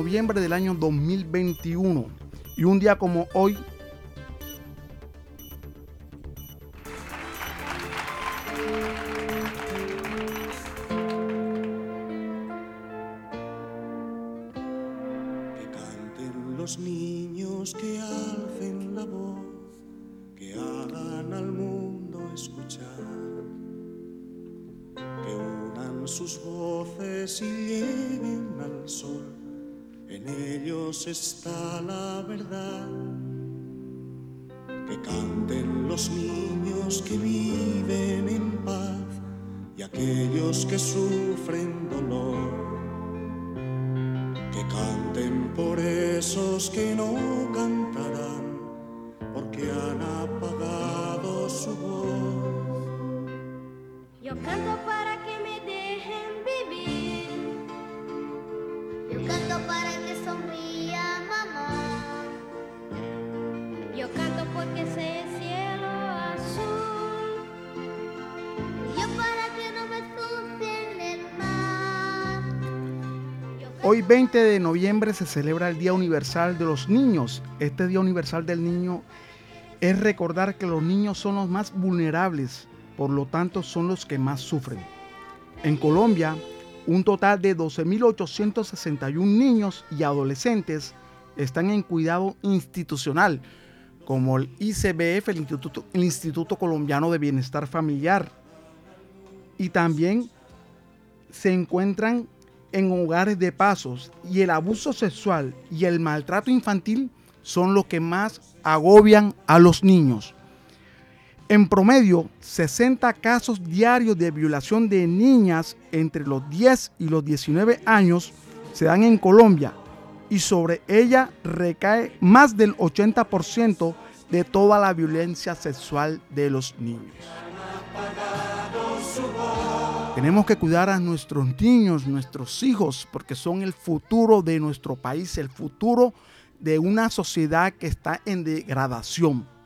noviembre del año 2021 y un día como hoy Yo canto para que me dejen vivir. Yo canto para que sonría mamá. Yo canto porque sé el cielo azul. Yo para que no me ensucien el mar. Hoy 20 de noviembre se celebra el Día Universal de los Niños. Este Día Universal del Niño es recordar que los niños son los más vulnerables, por lo tanto son los que más sufren. En Colombia, un total de 12.861 niños y adolescentes están en cuidado institucional, como el ICBF, el Instituto, Colombiano de Bienestar Familiar. Y también se encuentran en hogares de pasos y el abuso sexual y el maltrato infantil son los que más agobian a los niños. En promedio, 60 casos diarios de violación de niñas entre los 10 y los 19 años se dan en Colombia y sobre ella recae más del 80% de toda la violencia sexual de los niños. Tenemos que cuidar a nuestros niños, nuestros hijos, porque son el futuro de nuestro país, el futuro de una sociedad que está en degradación.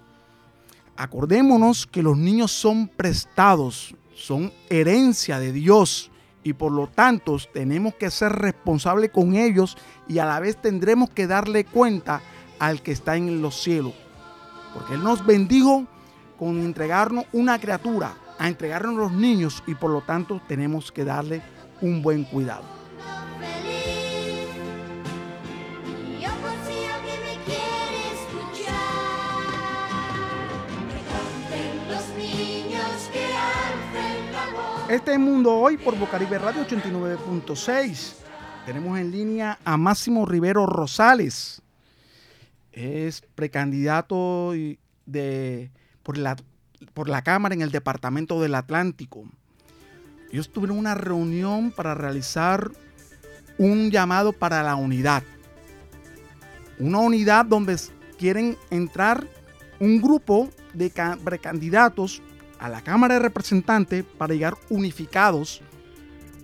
Acordémonos que los niños son prestados, son herencia de Dios y por lo tanto tenemos que ser responsables con ellos y a la vez tendremos que darle cuenta al que está en los cielos. Porque Él nos bendijo con entregarnos una criatura, a entregarnos los niños y por lo tanto tenemos que darle un buen cuidado. Este es Mundo Hoy por Bocaribe Radio 89.6. Tenemos en línea a Máximo Rivero Rosales. Es precandidato de, por, la, por la Cámara en el Departamento del Atlántico. Ellos tuvieron una reunión para realizar un llamado para la unidad. Una unidad donde quieren entrar un grupo de ca- precandidatos a la Cámara de Representantes para llegar unificados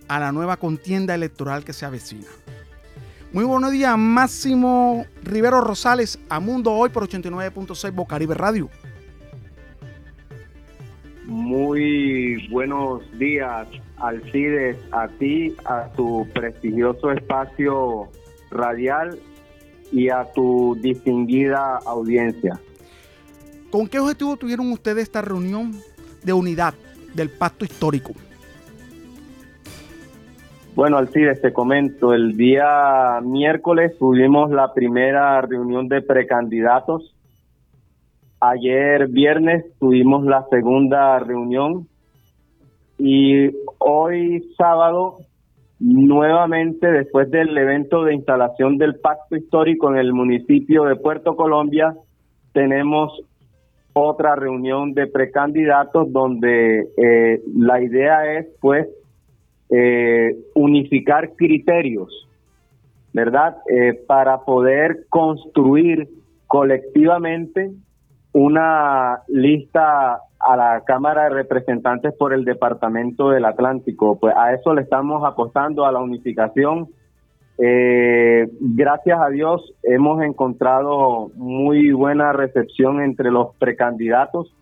a la nueva contienda electoral que se avecina. Muy buenos días, Máximo Rivero Rosales, a Mundo Hoy por 89.6 Bocaribe Radio. Muy buenos días, Alcides, a ti, a tu prestigioso espacio radial y a tu distinguida audiencia. ¿Con qué objetivo tuvieron ustedes esta reunión de unidad del pacto histórico? Bueno, Alcides, te comento, el día miércoles tuvimos la primera reunión de precandidatos. Ayer viernes tuvimos la segunda reunión y hoy sábado nuevamente después del evento de instalación del pacto histórico en el municipio de Puerto Colombia tenemos otra reunión de precandidatos donde eh, la idea es pues eh, unificar criterios, ¿verdad? Eh, para poder construir colectivamente una lista a la Cámara de Representantes por el Departamento del Atlántico. Pues a eso le estamos apostando, a la unificación. Eh, gracias a Dios hemos encontrado muy buena recepción entre los precandidatos.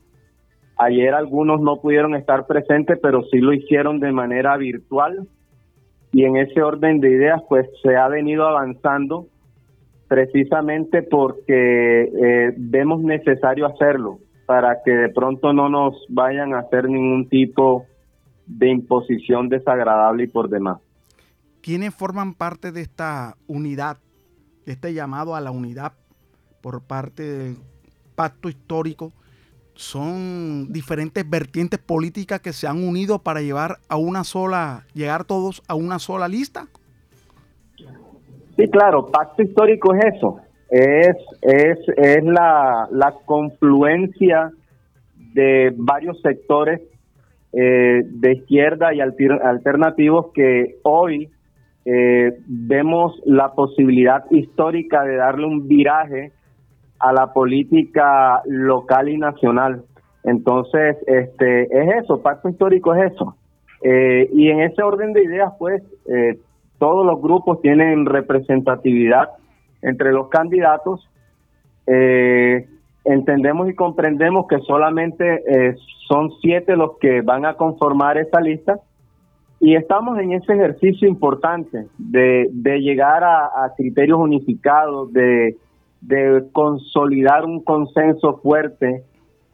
Ayer algunos no pudieron estar presentes, pero sí lo hicieron de manera virtual. y en ese orden de ideas pues se ha venido avanzando precisamente porque eh, vemos necesario hacerlo para que de pronto no nos vayan a hacer ningún tipo de imposición desagradable y por demás. ¿Quiénes forman parte de esta unidad, de este llamado a la unidad por parte del pacto histórico? Son diferentes vertientes políticas que se han unido para llevar a una sola, llegar todos a una sola lista. Sí, claro, pacto histórico es eso, es, es, es la, la confluencia de varios sectores eh, de izquierda y alternativos que hoy eh, vemos la posibilidad histórica de darle un viraje a la política local y nacional. Entonces, este es eso, pacto histórico es eso. Eh, y en ese orden de ideas, pues, todos los grupos tienen representatividad entre los candidatos. Eh, entendemos y comprendemos que solamente eh, son siete los que van a conformar esta lista y estamos en ese ejercicio importante de, llegar a, criterios unificados, de, de consolidar un consenso fuerte,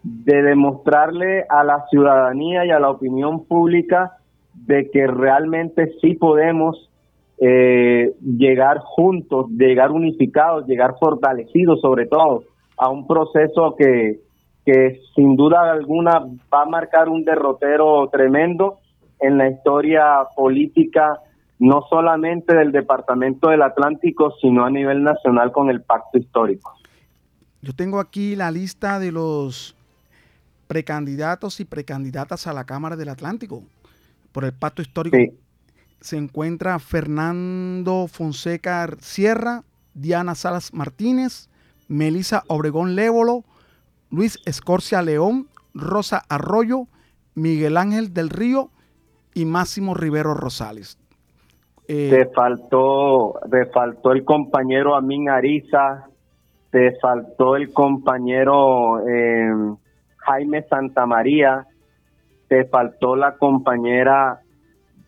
de demostrarle a la ciudadanía y a la opinión pública de que realmente sí podemos eh, llegar juntos, llegar unificados, llegar fortalecidos sobre todo a un proceso que, que sin duda alguna va a marcar un derrotero tremendo en la historia política, no solamente del Departamento del Atlántico, sino a nivel nacional con el pacto histórico. Yo tengo aquí la lista de los precandidatos y precandidatas a la Cámara del Atlántico por el pacto histórico se encuentra Fernando Fonseca Sierra, Diana Salas Martínez, Melisa Obregón Lévolo, Luis Escorcia León, Rosa Arroyo, Miguel Ángel del Río y Máximo Rivero Rosales. Eh, te faltó, te faltó el compañero Amin Ariza, te faltó el compañero eh, Jaime Santamaría, te faltó la compañera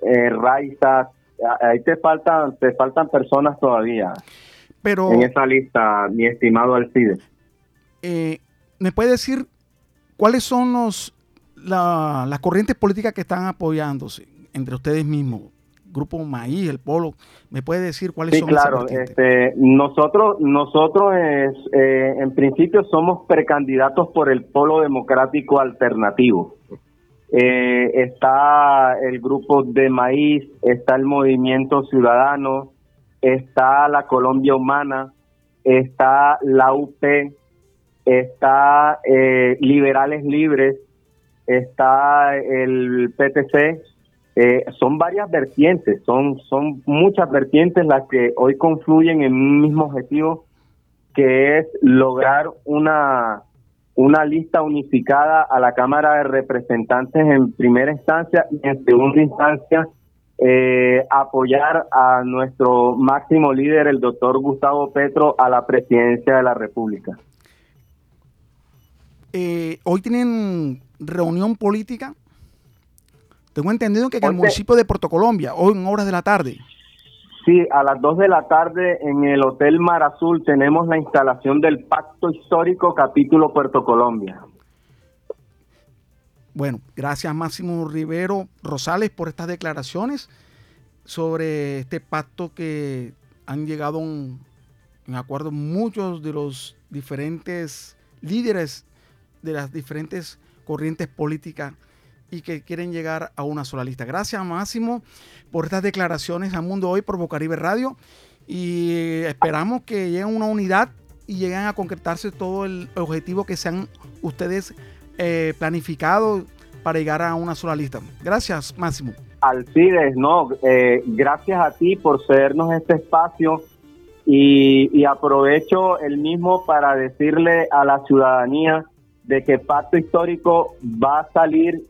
eh, Raiza, ahí te faltan, te faltan personas todavía. Pero, en esa lista, mi estimado Alcides. Eh, ¿Me puede decir cuáles son los la, las corrientes políticas que están apoyándose entre ustedes mismos? Grupo Maíz, el Polo, ¿me puede decir cuáles son? Sí, claro. Este, nosotros, nosotros es, eh, en principio somos precandidatos por el Polo Democrático Alternativo. Eh, está el grupo de maíz, está el movimiento ciudadano, está la Colombia Humana, está la UP, está eh, Liberales Libres, está el PTC, eh, son varias vertientes, son, son muchas vertientes las que hoy confluyen en un mismo objetivo, que es lograr una una lista unificada a la Cámara de Representantes en primera instancia y en segunda instancia eh, apoyar a nuestro máximo líder, el doctor Gustavo Petro, a la presidencia de la República. Eh, hoy tienen reunión política. Tengo entendido que en el municipio de Puerto Colombia, hoy en horas de la tarde. Sí, a las 2 de la tarde en el Hotel Mar Azul tenemos la instalación del Pacto Histórico Capítulo Puerto Colombia. Bueno, gracias Máximo Rivero Rosales por estas declaraciones sobre este pacto que han llegado en acuerdo muchos de los diferentes líderes de las diferentes corrientes políticas y que quieren llegar a una sola lista. Gracias Máximo por estas declaraciones a Mundo Hoy por Bocaribe Radio y esperamos que lleguen a una unidad y lleguen a concretarse todo el objetivo que se han ustedes eh, planificado para llegar a una sola lista. Gracias Máximo. Alcides, no, eh, gracias a ti por cedernos este espacio y, y aprovecho el mismo para decirle a la ciudadanía de que Pacto Histórico va a salir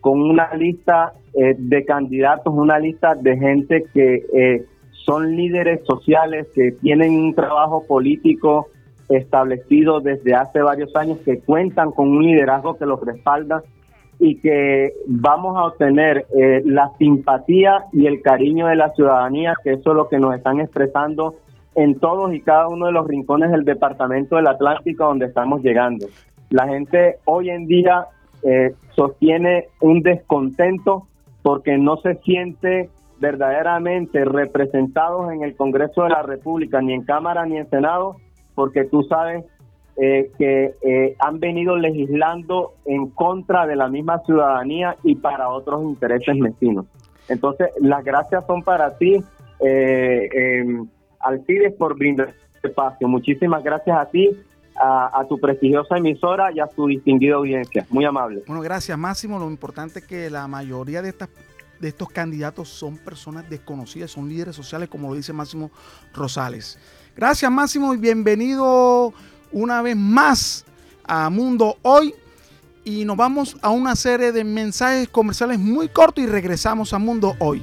con una lista eh, de candidatos, una lista de gente que eh, son líderes sociales, que tienen un trabajo político establecido desde hace varios años, que cuentan con un liderazgo que los respalda y que vamos a obtener eh, la simpatía y el cariño de la ciudadanía, que eso es lo que nos están expresando en todos y cada uno de los rincones del departamento del Atlántico donde estamos llegando. La gente hoy en día eh, sostiene un descontento porque no se siente verdaderamente representados en el Congreso de la República, ni en Cámara ni en Senado, porque tú sabes eh, que eh, han venido legislando en contra de la misma ciudadanía y para otros intereses mezquinos. Entonces, las gracias son para ti, eh, eh, Alcides, por brindar este espacio. Muchísimas gracias a ti, a, tu prestigiosa emisora y a tu distinguida audiencia. Muy amable. Bueno, gracias, Máximo. Lo importante es que la mayoría de estas de estos candidatos son personas desconocidas, son líderes sociales, como lo dice Máximo Rosales. Gracias, Máximo, y bienvenido una vez más a Mundo Hoy. Y nos vamos a una serie de mensajes comerciales muy cortos y regresamos a Mundo Hoy.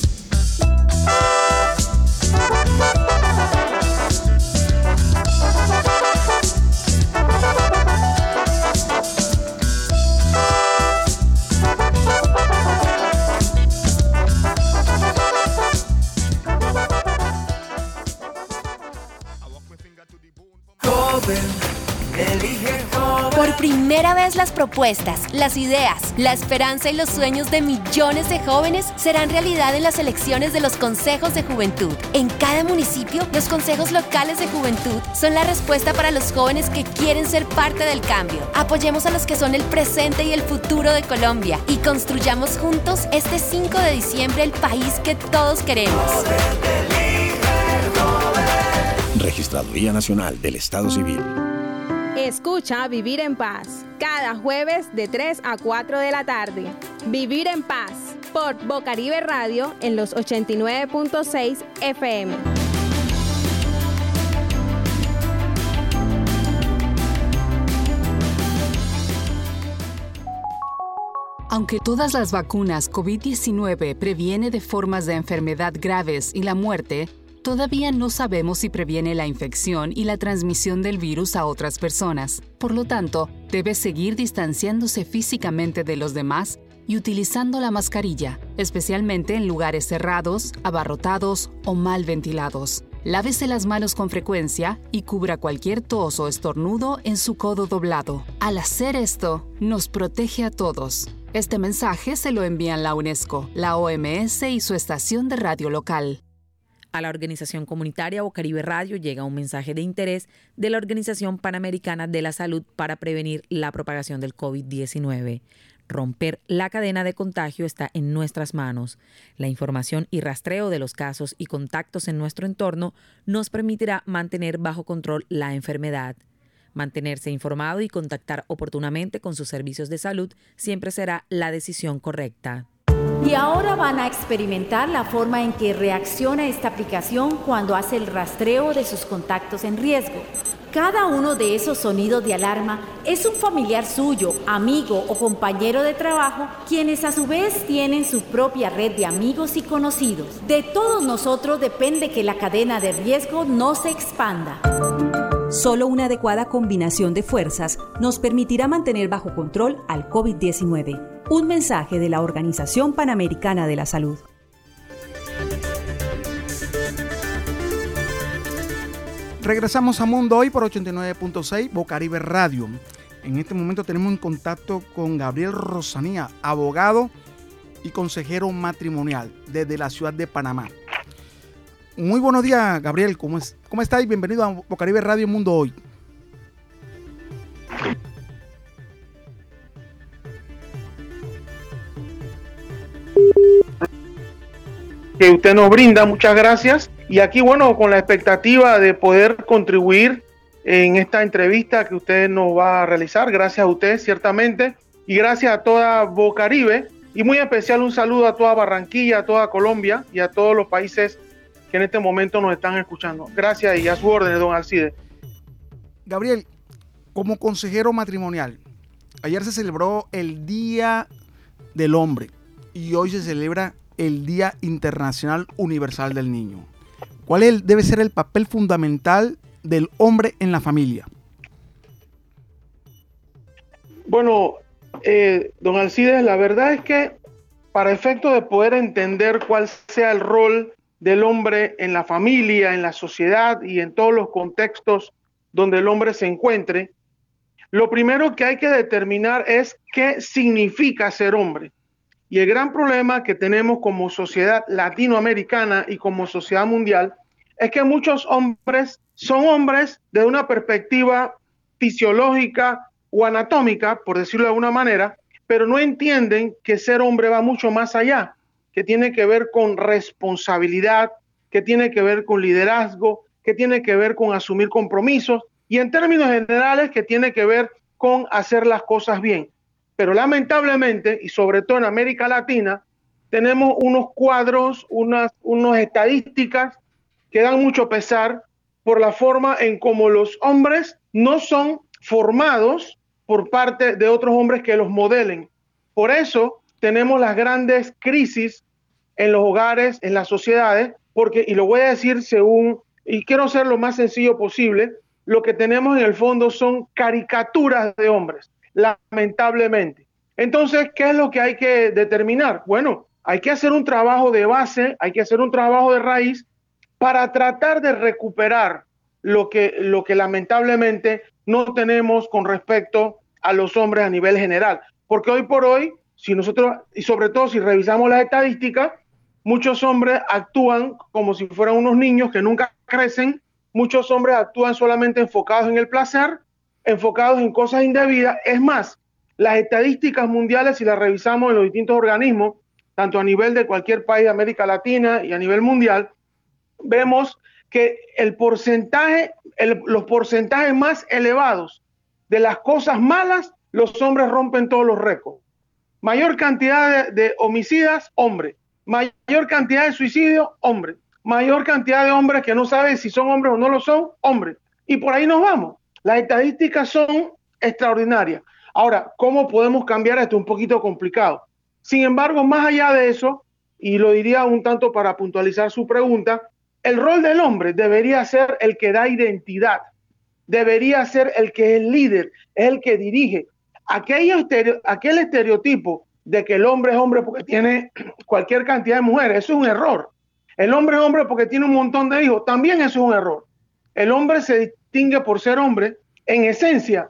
Primera vez las propuestas, las ideas, la esperanza y los sueños de millones de jóvenes serán realidad en las elecciones de los consejos de juventud. En cada municipio, los consejos locales de juventud son la respuesta para los jóvenes que quieren ser parte del cambio. Apoyemos a los que son el presente y el futuro de Colombia y construyamos juntos este 5 de diciembre el país que todos queremos. Registraduría Nacional del Estado Civil. Escucha Vivir en Paz cada jueves de 3 a 4 de la tarde. Vivir en Paz por Bocaribe Radio en los 89.6 FM. Aunque todas las vacunas COVID-19 previene de formas de enfermedad graves y la muerte, todavía no sabemos si previene la infección y la transmisión del virus a otras personas. Por lo tanto, debe seguir distanciándose físicamente de los demás y utilizando la mascarilla, especialmente en lugares cerrados, abarrotados o mal ventilados. Lávese las manos con frecuencia y cubra cualquier tos o estornudo en su codo doblado. Al hacer esto, nos protege a todos. Este mensaje se lo envían la UNESCO, la OMS y su estación de radio local. A la organización comunitaria Bocaribe Radio llega un mensaje de interés de la Organización Panamericana de la Salud para prevenir la propagación del COVID-19. Romper la cadena de contagio está en nuestras manos. La información y rastreo de los casos y contactos en nuestro entorno nos permitirá mantener bajo control la enfermedad. Mantenerse informado y contactar oportunamente con sus servicios de salud siempre será la decisión correcta. Y ahora van a experimentar la forma en que reacciona esta aplicación cuando hace el rastreo de sus contactos en riesgo. Cada uno de esos sonidos de alarma es un familiar suyo, amigo o compañero de trabajo, quienes a su vez tienen su propia red de amigos y conocidos. De todos nosotros depende que la cadena de riesgo no se expanda. Solo una adecuada combinación de fuerzas nos permitirá mantener bajo control al COVID-19. Un mensaje de la Organización Panamericana de la Salud. Regresamos a Mundo Hoy por 89.6 Bocaribe Radio. En este momento tenemos en contacto con Gabriel Rosanía, abogado y consejero matrimonial desde la ciudad de Panamá. Muy buenos días, Gabriel. ¿Cómo, es, cómo estáis? Bienvenido a Bocaribe Radio Mundo Hoy. que usted nos brinda. Muchas gracias. Y aquí, bueno, con la expectativa de poder contribuir en esta entrevista que usted nos va a realizar. Gracias a usted, ciertamente. Y gracias a toda Bocaribe Y muy especial un saludo a toda Barranquilla, a toda Colombia y a todos los países que en este momento nos están escuchando. Gracias y a su orden, don Alcide. Gabriel, como consejero matrimonial, ayer se celebró el Día del Hombre y hoy se celebra el Día Internacional Universal del Niño. ¿Cuál debe ser el papel fundamental del hombre en la familia? Bueno, eh, don Alcides, la verdad es que para efecto de poder entender cuál sea el rol del hombre en la familia, en la sociedad y en todos los contextos donde el hombre se encuentre, lo primero que hay que determinar es qué significa ser hombre. Y el gran problema que tenemos como sociedad latinoamericana y como sociedad mundial es que muchos hombres son hombres de una perspectiva fisiológica o anatómica, por decirlo de alguna manera, pero no entienden que ser hombre va mucho más allá, que tiene que ver con responsabilidad, que tiene que ver con liderazgo, que tiene que ver con asumir compromisos y en términos generales que tiene que ver con hacer las cosas bien. Pero lamentablemente, y sobre todo en América Latina, tenemos unos cuadros, unas, unas estadísticas que dan mucho pesar por la forma en cómo los hombres no son formados por parte de otros hombres que los modelen. Por eso tenemos las grandes crisis en los hogares, en las sociedades, porque, y lo voy a decir según, y quiero ser lo más sencillo posible, lo que tenemos en el fondo son caricaturas de hombres, lamentablemente. Entonces, ¿qué es lo que hay que determinar? Bueno, hay que hacer un trabajo de base, hay que hacer un trabajo de raíz para tratar de recuperar lo que, lo que lamentablemente no tenemos con respecto a los hombres a nivel general. Porque hoy por hoy, si nosotros, y sobre todo si revisamos las estadísticas, muchos hombres actúan como si fueran unos niños que nunca crecen, muchos hombres actúan solamente enfocados en el placer, enfocados en cosas indebidas. Es más, las estadísticas mundiales, si las revisamos en los distintos organismos, tanto a nivel de cualquier país de América Latina y a nivel mundial, vemos que el porcentaje, los porcentajes más elevados de las cosas malas, los hombres rompen todos los récords. Mayor cantidad de, homicidas, hombre. Mayor cantidad de suicidios, hombre. Mayor cantidad de hombres que no saben si son hombres o no lo son, hombre. Y por ahí nos vamos. Las estadísticas son extraordinarias. Ahora, ¿cómo podemos cambiar esto? Un poquito complicado. Sin embargo, más allá de eso, y lo diría un tanto para puntualizar su pregunta, el rol del hombre debería ser el que da identidad, debería ser el que es líder, es el que dirige. Aquel, estereotipo de que el hombre es hombre porque tiene cualquier cantidad de mujeres, eso es un error. El hombre es hombre porque tiene un montón de hijos, también eso es un error. El hombre se distingue por ser hombre en esencia,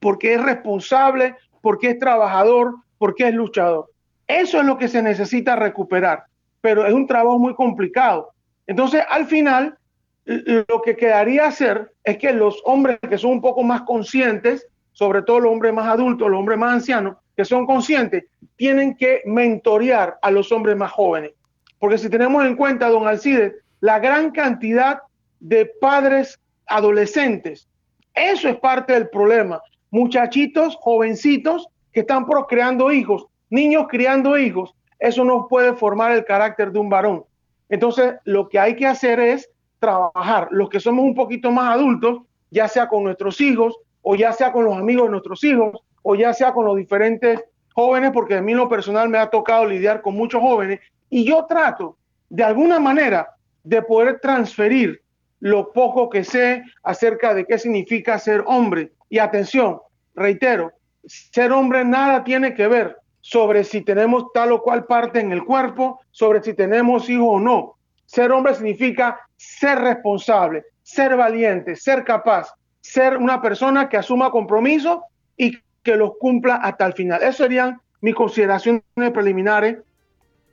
porque es responsable, porque es trabajador, porque es luchador. Eso es lo que se necesita recuperar, pero es un trabajo muy complicado entonces, al final, lo que quedaría hacer es que los hombres que son un poco más conscientes, sobre todo los hombres más adultos, los hombres más ancianos, que son conscientes, tienen que mentorear a los hombres más jóvenes. Porque si tenemos en cuenta, don Alcides, la gran cantidad de padres adolescentes, eso es parte del problema. Muchachitos, jovencitos que están procreando hijos, niños criando hijos, eso no puede formar el carácter de un varón. Entonces, lo que hay que hacer es trabajar. Los que somos un poquito más adultos, ya sea con nuestros hijos, o ya sea con los amigos de nuestros hijos, o ya sea con los diferentes jóvenes, porque a mí lo personal me ha tocado lidiar con muchos jóvenes, y yo trato de alguna manera de poder transferir lo poco que sé acerca de qué significa ser hombre. Y atención, reitero, ser hombre nada tiene que ver sobre si tenemos tal o cual parte en el cuerpo, sobre si tenemos hijos o no. Ser hombre significa ser responsable, ser valiente, ser capaz, ser una persona que asuma compromisos y que los cumpla hasta el final. Esas serían mis consideraciones preliminares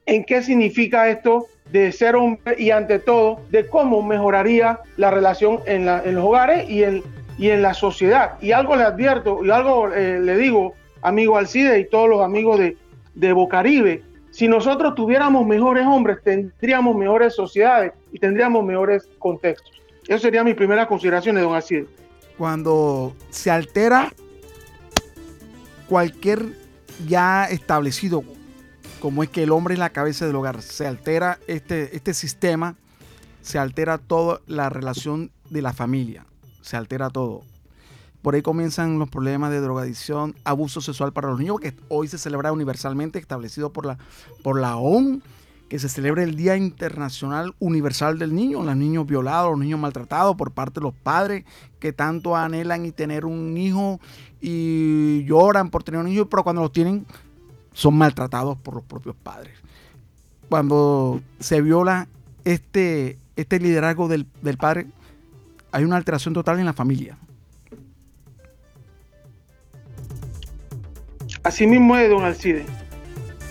en qué significa esto de ser hombre y ante todo de cómo mejoraría la relación en, los hogares y en, en la sociedad. Y algo le advierto y algo eh, le digo amigo Alcide y todos los amigos de, de Bocaribe. Si nosotros tuviéramos mejores hombres, tendríamos mejores sociedades y tendríamos mejores contextos. Eso sería mi primera consideración, don Alcide. Cuando se altera cualquier ya establecido como es que el hombre es la cabeza del hogar. Se altera este, este sistema, se altera toda la relación de la familia, se altera todo. Por ahí comienzan los problemas de drogadicción, abuso sexual para los niños, que hoy se celebra universalmente, establecido por la, por la ONU, que se celebra el Día Internacional Universal del Niño, los niños violados, los niños maltratados por parte de los padres que tanto anhelan y tener un hijo y lloran por tener un hijo, pero cuando lo tienen son maltratados por los propios padres. Cuando se viola este, este liderazgo del, del padre, hay una alteración total en la familia. Así mismo es, don Alcide.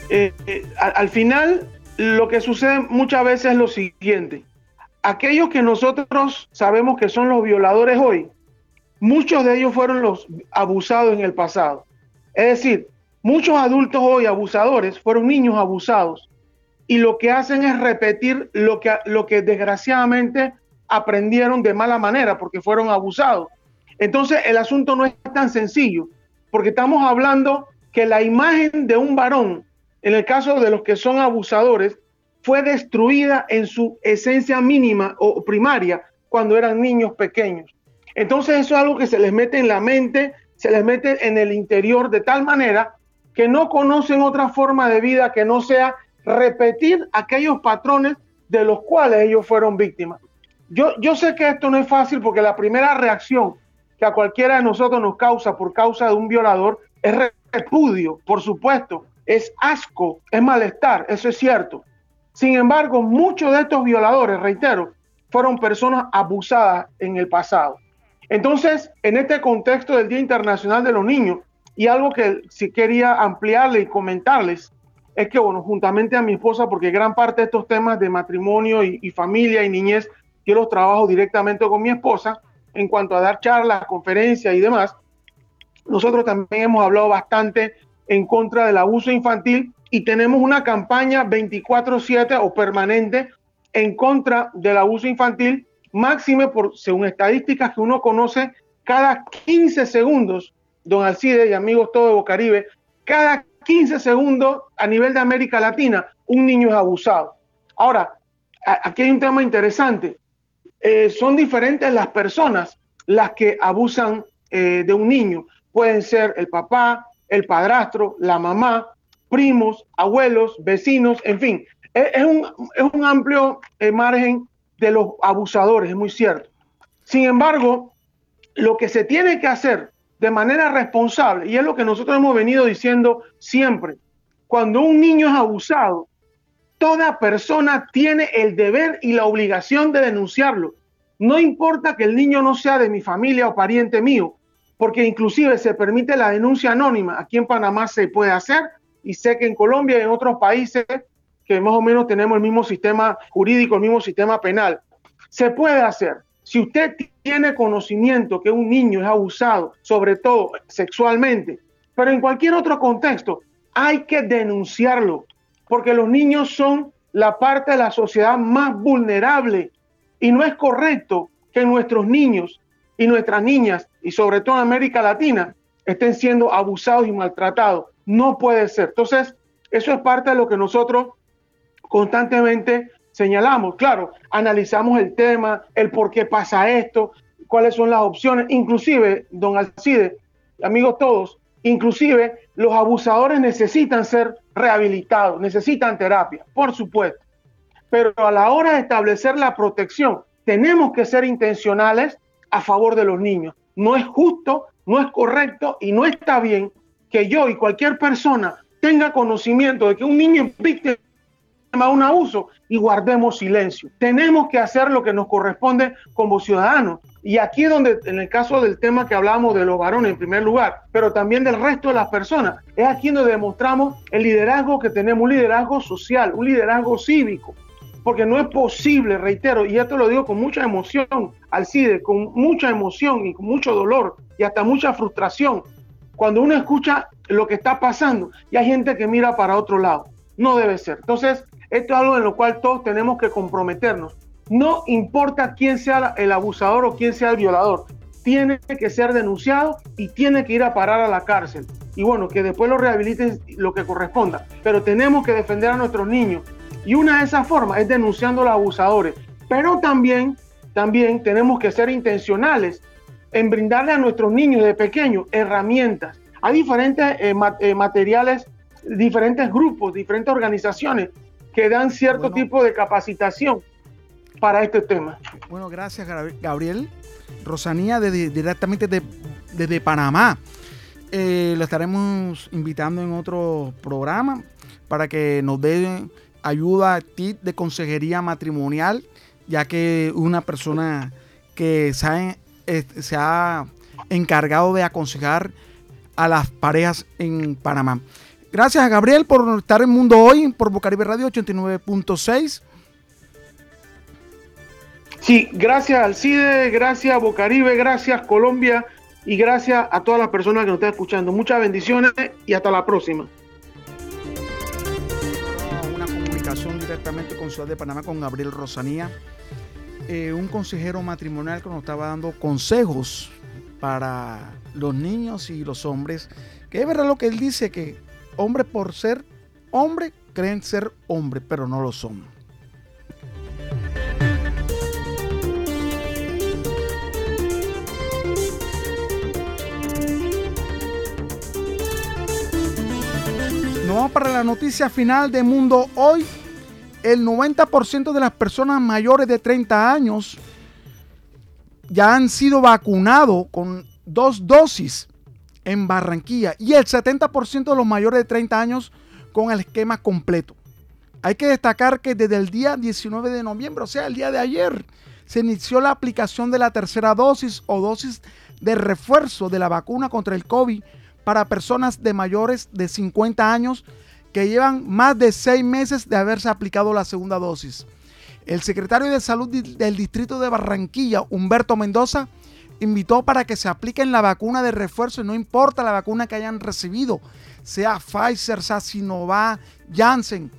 Eh, eh, al final, lo que sucede muchas veces es lo siguiente. Aquellos que nosotros sabemos que son los violadores hoy, muchos de ellos fueron los abusados en el pasado. Es decir, muchos adultos hoy abusadores fueron niños abusados y lo que hacen es repetir lo que, lo que desgraciadamente aprendieron de mala manera porque fueron abusados. Entonces el asunto no es tan sencillo porque estamos hablando que la imagen de un varón, en el caso de los que son abusadores, fue destruida en su esencia mínima o primaria cuando eran niños pequeños. Entonces eso es algo que se les mete en la mente, se les mete en el interior de tal manera que no conocen otra forma de vida que no sea repetir aquellos patrones de los cuales ellos fueron víctimas. Yo, yo sé que esto no es fácil porque la primera reacción que a cualquiera de nosotros nos causa por causa de un violador es repudio, por supuesto, es asco, es malestar, eso es cierto. Sin embargo, muchos de estos violadores, reitero, fueron personas abusadas en el pasado. Entonces, en este contexto del Día Internacional de los Niños, y algo que sí quería ampliarle y comentarles, es que, bueno, juntamente a mi esposa, porque gran parte de estos temas de matrimonio y, familia y niñez, yo los trabajo directamente con mi esposa, en cuanto a dar charlas, conferencias y demás, nosotros también hemos hablado bastante en contra del abuso infantil y tenemos una campaña 24/7 o permanente en contra del abuso infantil, máxime por, según estadísticas que uno conoce, cada 15 segundos, don Alcide y amigos todo de Bocaribe, cada 15 segundos a nivel de América Latina, un niño es abusado. Ahora, aquí hay un tema interesante. Eh, son diferentes las personas las que abusan eh, de un niño. Pueden ser el papá, el padrastro, la mamá, primos, abuelos, vecinos, en fin. Es, un, es un, amplio eh, margen de los abusadores, es muy cierto. Sin embargo, lo que se tiene que hacer de manera responsable, y es lo que nosotros hemos venido diciendo siempre, cuando un niño es abusado, toda persona tiene el deber y la obligación de denunciarlo. No importa que el niño no sea de mi familia o pariente mío, porque inclusive se permite la denuncia anónima. Aquí en Panamá se puede hacer y sé que en Colombia y en otros países que más o menos tenemos el mismo sistema jurídico, el mismo sistema penal, se puede hacer. Si usted tiene conocimiento que un niño es abusado, sobre todo sexualmente, pero en cualquier otro contexto, hay que denunciarlo, porque los niños son la parte de la sociedad más vulnerable y no es correcto que nuestros niños y nuestras niñas, y sobre todo en América Latina, estén siendo abusados y maltratados. No puede ser. Entonces, eso es parte de lo que nosotros constantemente señalamos. Claro, analizamos el tema, el por qué pasa esto, cuáles son las opciones. Inclusive, don Alcide, amigos todos, inclusive los abusadores necesitan ser rehabilitados, necesitan terapia, por supuesto. Pero a la hora de establecer la protección, tenemos que ser intencionales a favor de los niños. No es justo, no es correcto y no está bien que yo y cualquier persona tenga conocimiento de que un niño es víctima de un abuso y guardemos silencio. Tenemos que hacer lo que nos corresponde como ciudadanos. Y aquí es donde, en el caso del tema que hablamos de los varones en primer lugar, pero también del resto de las personas, es aquí donde demostramos el liderazgo que tenemos, un liderazgo social, un liderazgo cívico porque no es posible, reitero, y esto lo digo con mucha emoción, Alcide, con mucha emoción y con mucho dolor y hasta mucha frustración, cuando uno escucha lo que está pasando y hay gente que mira para otro lado. No debe ser. Entonces, esto es algo en lo cual todos tenemos que comprometernos. No importa quién sea el abusador o quién sea el violador, tiene que ser denunciado y tiene que ir a parar a la cárcel. y bueno, que después lo rehabiliten lo que corresponda. Pero tenemos que defender a nuestros niños. Y una de esas formas es denunciando a los abusadores. Pero también, también tenemos que ser intencionales en brindarle a nuestros niños de pequeños herramientas. Hay diferentes eh, eh, materiales, diferentes grupos, diferentes organizaciones que dan cierto tipo de capacitación para este tema. Bueno, gracias Gabriel. Rosanía directamente desde Panamá. Eh, lo estaremos invitando en otro programa para que nos dé ayuda, tip de consejería matrimonial, ya que una persona que se ha, se ha encargado de aconsejar a las parejas en Panamá. Gracias a Gabriel por estar en Mundo Hoy por Bocaribe Radio 89.6. Sí, gracias Alcide, gracias Bocaribe, gracias Colombia y gracias a todas las personas que nos están escuchando. Muchas bendiciones y hasta la próxima. Directamente con Ciudad de Panamá con Gabriel Rosanía, eh, un consejero matrimonial que nos estaba dando consejos para los niños y los hombres, que es verdad lo que él dice, que hombre por ser hombre creen ser hombre, pero no lo son. vamos para la noticia final de Mundo Hoy. El 90% de las personas mayores de 30 años ya han sido vacunados con dos dosis en Barranquilla y el 70% de los mayores de 30 años con el esquema completo. Hay que destacar que desde el día 19 de noviembre, o sea, el día de ayer, se inició la aplicación de la tercera dosis o dosis de refuerzo de la vacuna contra el COVID para personas de mayores de 50 años que llevan más de seis meses de haberse aplicado la segunda dosis. El secretario de Salud del Distrito de Barranquilla, Humberto Mendoza, invitó para que se apliquen la vacuna de refuerzo no importa la vacuna que hayan recibido, sea Pfizer, sea Sinovac, Janssen.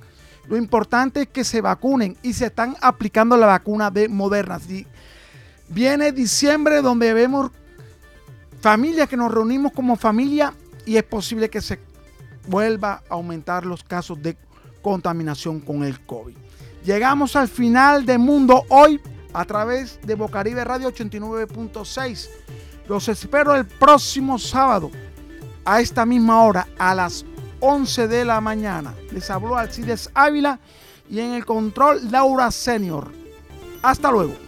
Lo importante es que se vacunen y se están aplicando la vacuna de Moderna. Viene diciembre donde vemos familias que nos reunimos como familia y es posible que se vuelva a aumentar los casos de contaminación con el COVID. Llegamos al final de Mundo Hoy a través de Bocaribe Radio 89.6. Los espero el próximo sábado a esta misma hora, a las 11 de la mañana. Les habló Alcides Ávila y en el control Laura Senior. Hasta luego.